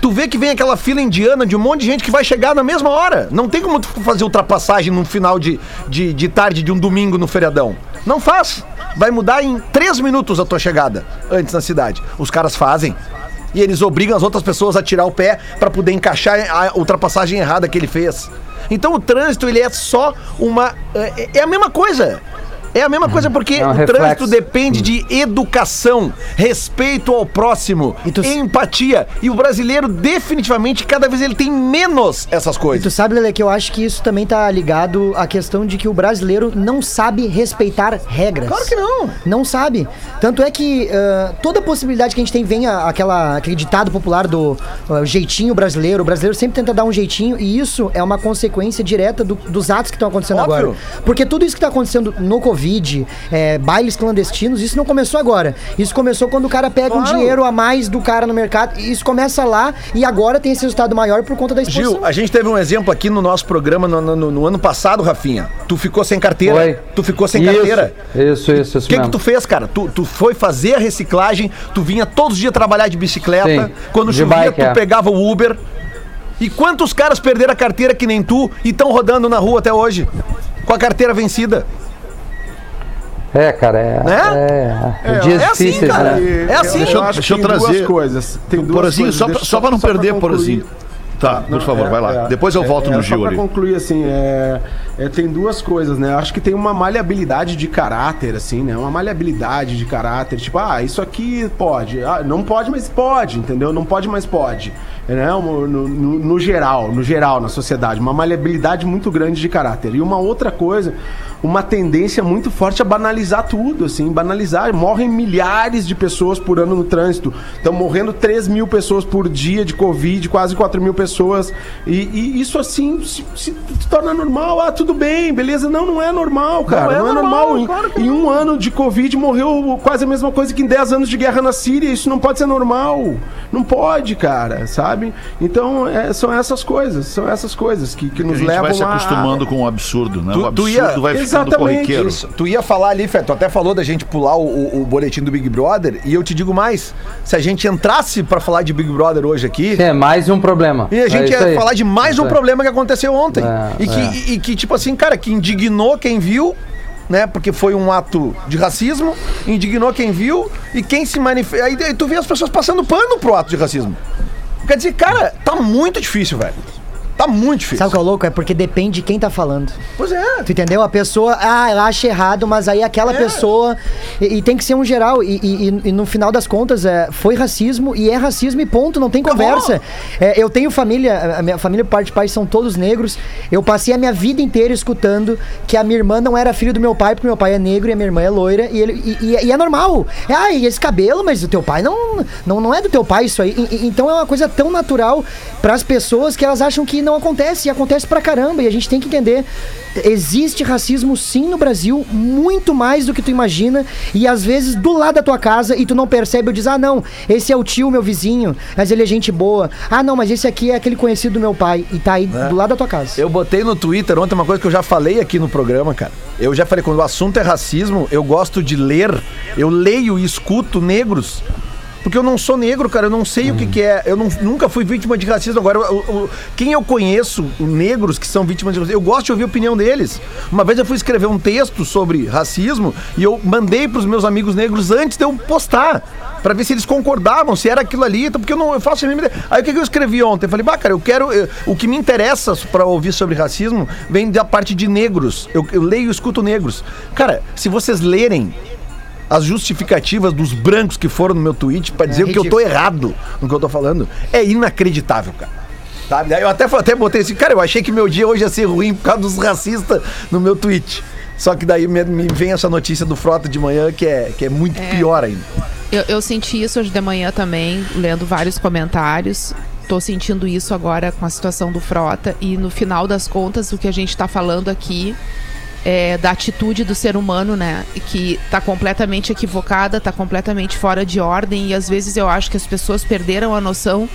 Tu vê que vem aquela fila indiana de um monte de gente que vai chegar na mesma hora. Não tem como tu fazer ultrapassagem no final de, de, de tarde de um domingo no feriadão. Não faz. Vai mudar em três minutos a tua chegada antes na cidade. Os caras fazem e eles obrigam as outras pessoas a tirar o pé para poder encaixar a ultrapassagem errada que ele fez. Então o trânsito ele é só uma é, é a mesma coisa. É a mesma coisa porque É um o reflexo. trânsito depende de educação, respeito ao próximo, E tu- empatia. E o brasileiro definitivamente cada vez ele tem menos essas E coisas. tu sabe, Lele, que eu acho que isso também tá ligado à questão de que o brasileiro não sabe respeitar regras. Claro que não. Não sabe. Tanto é que ah, toda possibilidade que a gente tem vem a- aquela, aquele ditado popular do ah, jeitinho brasileiro. O brasileiro sempre tenta dar um jeitinho e isso é uma consequência direta do- dos atos que estão acontecendo Óbvio. agora. Porque tudo isso que está acontecendo no Covid, é, bailes clandestinos, isso não começou agora. Isso começou quando o cara pega um Claro. dinheiro a mais do cara no mercado. Isso começa lá e agora tem esse resultado maior por conta da exposição. Gil, a gente teve um exemplo aqui no nosso programa no, no- no ano passado, Rafinha. Tu ficou sem carteira. Foi. Tu ficou sem Isso, carteira. Isso, isso, isso O que, que tu fez, cara? Tu, tu foi fazer a reciclagem, tu vinha todos os dias trabalhar de bicicleta. Sim, Quando de chovia, bike, tu é. pegava o Uber. E quantos caras perderam a carteira que nem tu e estão rodando na rua até hoje? Com a carteira vencida. É, cara, é. Né? É, dias é assim, difíceis, cara. né? É assim. Deixa eu- acho deixa eu trazer- duas coisas. Tem duas Porazinho, coisas. só, pra- só pra não pra perder. Porazinho. Tá, por favor, É, vai lá. é, Depois eu volto é, no é, Gil Só pra concluir, assim, é, é, tem duas coisas, né? Acho que tem uma maleabilidade de caráter, assim, né? Uma maleabilidade de caráter. Tipo, ah, isso aqui pode. Ah, não pode, mas pode, entendeu? Não pode, mas pode. Né? No, no- no- geral, no geral, na sociedade. Uma maleabilidade muito grande de caráter. E uma outra coisa, uma tendência muito forte a banalizar tudo, assim, banalizar. Morrem milhares de pessoas por ano no trânsito. Estão morrendo 3 mil pessoas por dia de Covid, quase 4 mil pessoas. E, e isso, assim, se, se torna normal. Ah, tudo bem, beleza. Não, não é normal, cara. Não é, normal. Em, em um ano de Covid morreu quase a mesma coisa que em 10 anos de guerra na Síria. Isso não pode ser normal. Não pode, cara, sabe? Então, é, são essas coisas. São essas coisas que, que A nos gente levam vai se a- acostumando com o absurdo, né? Tu- o tu absurdo ia- vai ficando Exatamente corriqueiro. isso. Tu ia falar ali, Fé, tu até falou da gente pular o, o- o boletim do Big Brother, e eu te digo mais: se a gente entrasse pra falar de Big Brother hoje aqui, É mais um problema. E a gente É ia aí. falar de mais Isso um aí. problema que aconteceu ontem. É, e, que, é. e que, tipo assim, cara, que indignou quem viu, né? Porque foi um ato de racismo, indignou quem viu e quem se manifesta. Aí, aí tu vê as pessoas passando pano pro ato de racismo. Quer dizer, cara, tá muito difícil, velho. Tá muito difícil. Sabe o que é louco? É porque depende de quem tá falando. Pois é. Tu entendeu? A pessoa, ah, ela acha errado, mas aí aquela É. pessoa. E, e tem que ser um geral. E, e- e- no final das contas, é, foi racismo e é racismo e ponto, não tem conversa. É, eu tenho família, a minha família, por parte de pai, são todos negros. Eu passei a minha vida inteira escutando que a minha irmã não era filho do meu pai, porque meu pai é negro e a minha irmã é loira. E, ele, e, é normal. É, ah, e esse cabelo, mas o teu pai não, não, não é do teu pai isso aí. Então é uma coisa tão natural para as pessoas que elas acham que não acontece. E acontece pra caramba. E a gente tem que entender. Existe racismo sim no Brasil, muito mais do que tu imagina. E às vezes do lado da tua casa e tu não percebe, eu diz: ah, não, esse é o tio, meu vizinho, mas ele é gente boa. Ah, não, mas esse aqui é aquele conhecido do meu pai. E tá aí do lado da tua casa. Eu botei no Twitter ontem uma coisa que eu já falei aqui no programa, cara. Eu já falei, quando o assunto é racismo, eu gosto de ler, eu leio e escuto negros. Porque eu não sou negro, cara, eu não sei o que, que é. Eu não- nunca fui vítima de racismo. Agora, eu- eu- quem eu conheço, negros que são vítimas de racismo, eu gosto de ouvir a opinião deles. Uma vez eu fui escrever um texto sobre racismo e eu mandei pros meus amigos negros antes de eu postar. Pra ver se eles concordavam, se era aquilo ali, então, porque eu não eu faço a. Aí o que, que eu escrevi ontem? Eu falei, bah, cara, eu quero. eh, o que me interessa pra ouvir sobre racismo vem da parte de negros. Eu, eu leio e escuto negros. Cara, se vocês lerem as justificativas dos brancos que foram no meu tweet pra dizer que eu tô errado no que eu tô falando, é inacreditável, cara. Sabe? Eu até, até botei assim, cara, eu achei que meu dia hoje ia ser ruim por causa dos racistas no meu tweet. Só que daí me, me vem essa notícia do Frota de manhã que é, que é muito pior ainda. Eu, eu senti isso hoje de manhã também, lendo vários comentários. Tô sentindo isso agora com a situação do Frota. E no final das contas, o que a gente tá falando aqui é da atitude do ser humano, né? Que tá completamente equivocada, tá completamente fora de ordem. E às vezes eu acho que as pessoas perderam a noção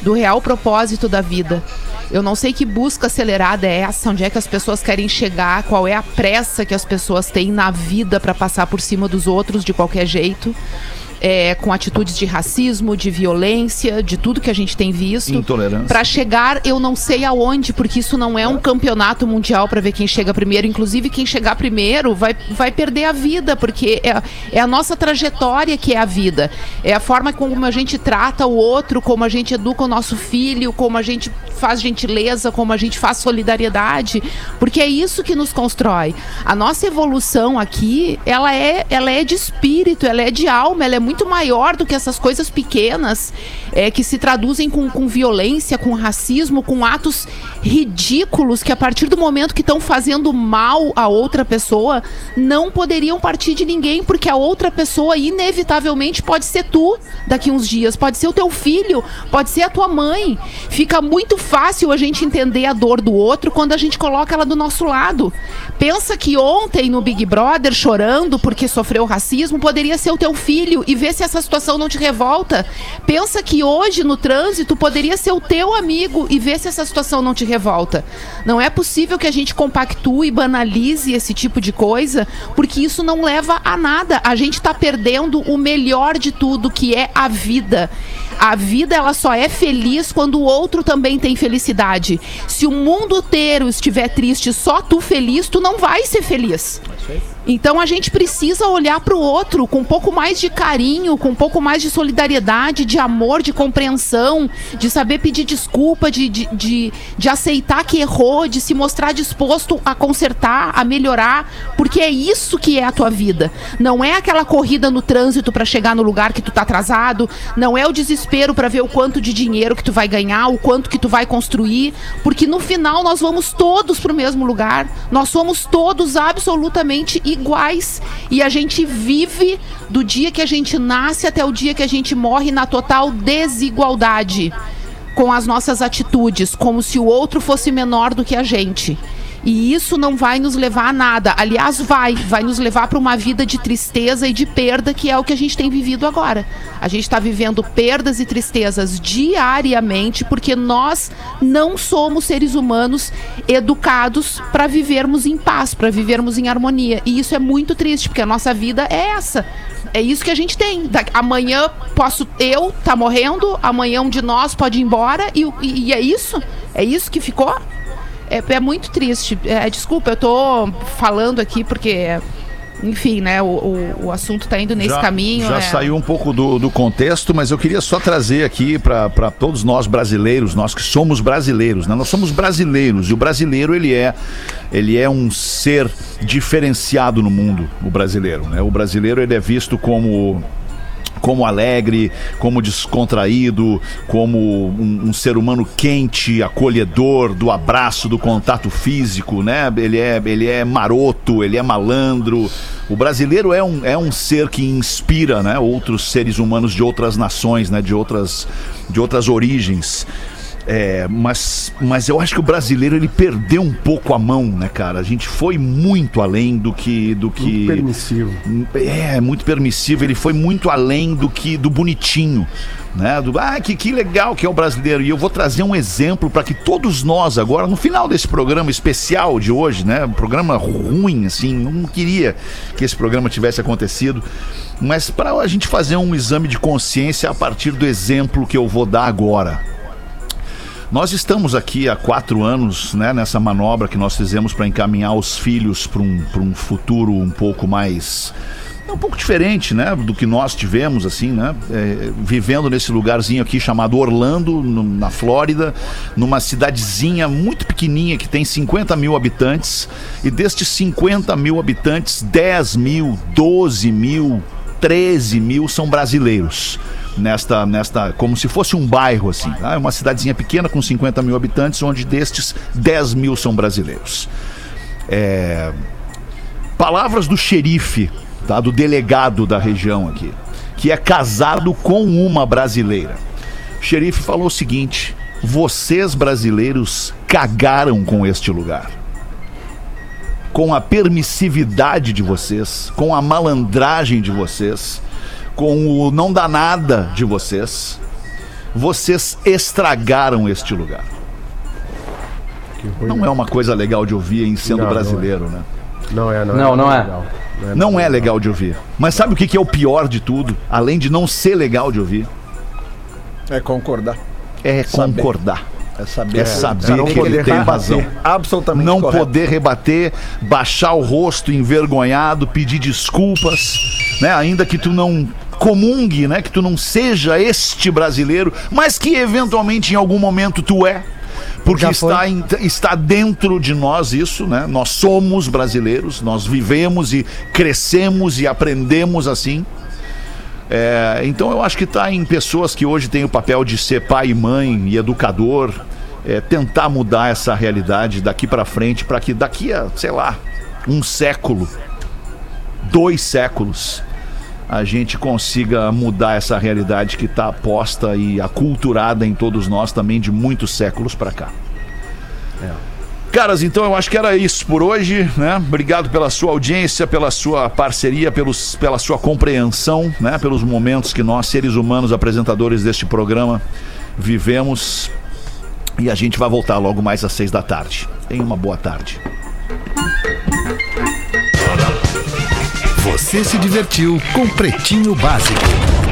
do real propósito da vida. Eu não sei que busca acelerada é essa, onde é que as pessoas querem chegar, qual é a pressa que as pessoas têm na vida para passar por cima dos outros de qualquer jeito é, com atitudes de racismo, de violência, de tudo que a gente tem visto. Intolerância. Pra chegar, eu não sei aonde, porque isso não é um campeonato mundial pra ver quem chega primeiro. Inclusive, quem chegar primeiro vai, vai perder a vida, porque é, é a nossa trajetória que é a vida. É a forma como a gente trata o outro, como a gente educa o nosso filho, como a gente faz gentileza, como a gente faz solidariedade, porque é isso que nos constrói. A nossa evolução aqui, ela é, ela é de espírito, ela é de alma, ela é muito maior do que essas coisas pequenas é, que se traduzem com, com violência, com racismo, com atos ridículos que a partir do momento que estão fazendo mal a outra pessoa, não poderiam partir de ninguém, porque a outra pessoa inevitavelmente pode ser tu daqui uns dias, pode ser o teu filho, pode ser a tua mãe. Fica muito fácil a gente entender a dor do outro quando a gente coloca ela do nosso lado. Pensa que ontem no Big Brother, chorando porque sofreu racismo, poderia ser o teu filho e ver se essa situação não te revolta. Pensa que hoje no trânsito poderia ser o teu amigo e ver se essa situação não te revolta. Não é possível que a gente compactue e banalize esse tipo de coisa, porque isso não leva a nada. A gente está perdendo o melhor de tudo, que é a vida. A vida ela só é feliz quando o outro também tem felicidade. Se o mundo inteiro estiver triste, só tu feliz, tu não vai ser feliz. Então a gente precisa olhar para o outro com um pouco mais de carinho, com um pouco mais de solidariedade, de amor, de compreensão, de saber pedir desculpa, de, de, de, de aceitar que errou, de se mostrar disposto a consertar, a melhorar, porque é isso que é a tua vida. Não é aquela corrida no trânsito para chegar no lugar que tu tá atrasado, não é o desespero para ver o quanto de dinheiro que tu vai ganhar, o quanto que tu vai construir, porque no final nós vamos todos pro mesmo lugar, nós somos todos absolutamente iguais e a gente vive do dia que a gente nasce até o dia que a gente morre na total desigualdade com as nossas atitudes, como se o outro fosse menor do que a gente. E isso não vai nos levar a nada. Aliás, vai. Vai nos levar para uma vida de tristeza e de perda, que é o que a gente tem vivido agora. A gente está vivendo perdas e tristezas diariamente, porque nós não somos seres humanos educados para vivermos em paz, para vivermos em harmonia. E isso é muito triste, porque a nossa vida é essa. É isso que a gente tem. Da- amanhã posso eu tá morrendo, amanhã um de nós pode ir embora e, e- e é isso? É isso que ficou? É, é muito triste. É, desculpa, eu tô falando aqui porque enfim, né, o, o, o assunto tá indo nesse já, caminho. Já é. saiu um pouco do, do contexto, mas eu queria só trazer aqui para todos nós brasileiros, nós que somos brasileiros, né? Nós somos brasileiros e o brasileiro ele é ele é um ser diferenciado no mundo, o brasileiro, né? O brasileiro ele é visto como como alegre, como descontraído, como um, um ser humano quente, acolhedor, do abraço, do contato físico, né? Ele é, ele é maroto, ele é malandro. O brasileiro é um, é um ser que inspira, né? Outros seres humanos de outras nações, né? De outras, de outras origens. É, mas, mas eu acho que o brasileiro ele perdeu um pouco a mão, né, cara? A gente foi muito além do que do que Muito permissivo. é, muito permissivo. Ele foi muito além do que do bonitinho, né? Do ah, que, que legal que é o brasileiro. E eu vou trazer um exemplo para que todos nós agora, no final desse programa especial de hoje, né? Um programa ruim, assim, não queria que esse programa tivesse acontecido, mas para a gente fazer um exame de consciência a partir do exemplo que eu vou dar agora. Nós estamos aqui há quatro anos, né, nessa manobra que nós fizemos para encaminhar os filhos para um, um futuro um pouco mais. um pouco diferente, né, do que nós tivemos, assim, né, é, vivendo nesse lugarzinho aqui chamado Orlando, no- na Flórida, numa cidadezinha muito pequenininha que tem 50 mil habitantes, e destes 50 mil habitantes, 10 mil, 12 mil, 13 mil são brasileiros. Nesta, nesta, como se fosse um bairro assim, tá? É uma cidadezinha pequena com 50 mil habitantes, onde destes 10 mil são brasileiros. É, palavras do xerife, tá? do delegado da região aqui, que é casado com uma brasileira. O xerife falou o seguinte: vocês brasileiros cagaram com este lugar. Com a permissividade de vocês, com a malandragem de vocês, com o não dá nada de vocês, vocês estragaram este lugar. Não é uma coisa legal de ouvir em sendo Não, não é. brasileiro, né? Não é, não, Não, não é. legal. Não é legal de ouvir. Mas sabe o que que é o pior de tudo? Além de não ser legal de ouvir? É concordar. É Saber. concordar. É saber, É saber não que poder ele tem razão. Absolutamente Não correto. poder rebater, baixar o rosto envergonhado, pedir desculpas, né? Ainda que tu não comungue, né? Que tu não seja este brasileiro, mas que eventualmente em algum momento tu é. Porque está, em- está dentro de nós isso, né? Nós somos brasileiros, nós vivemos e crescemos e aprendemos assim. É, então eu acho que está em pessoas que hoje têm o papel de ser pai e mãe e educador, é, tentar mudar essa realidade daqui para frente, para que daqui a, sei lá, um século, dois séculos, a gente consiga mudar essa realidade que está posta e aculturada em todos nós também de muitos séculos para cá. Caras, então eu acho que era isso por hoje, né? Obrigado pela sua audiência, pela sua parceria, pelos, pela sua compreensão, né? Pelos momentos que nós, seres humanos, apresentadores deste programa, vivemos. E a gente vai voltar logo mais às seis da tarde. Tenha uma boa tarde. Você se divertiu com Pretinho Básico.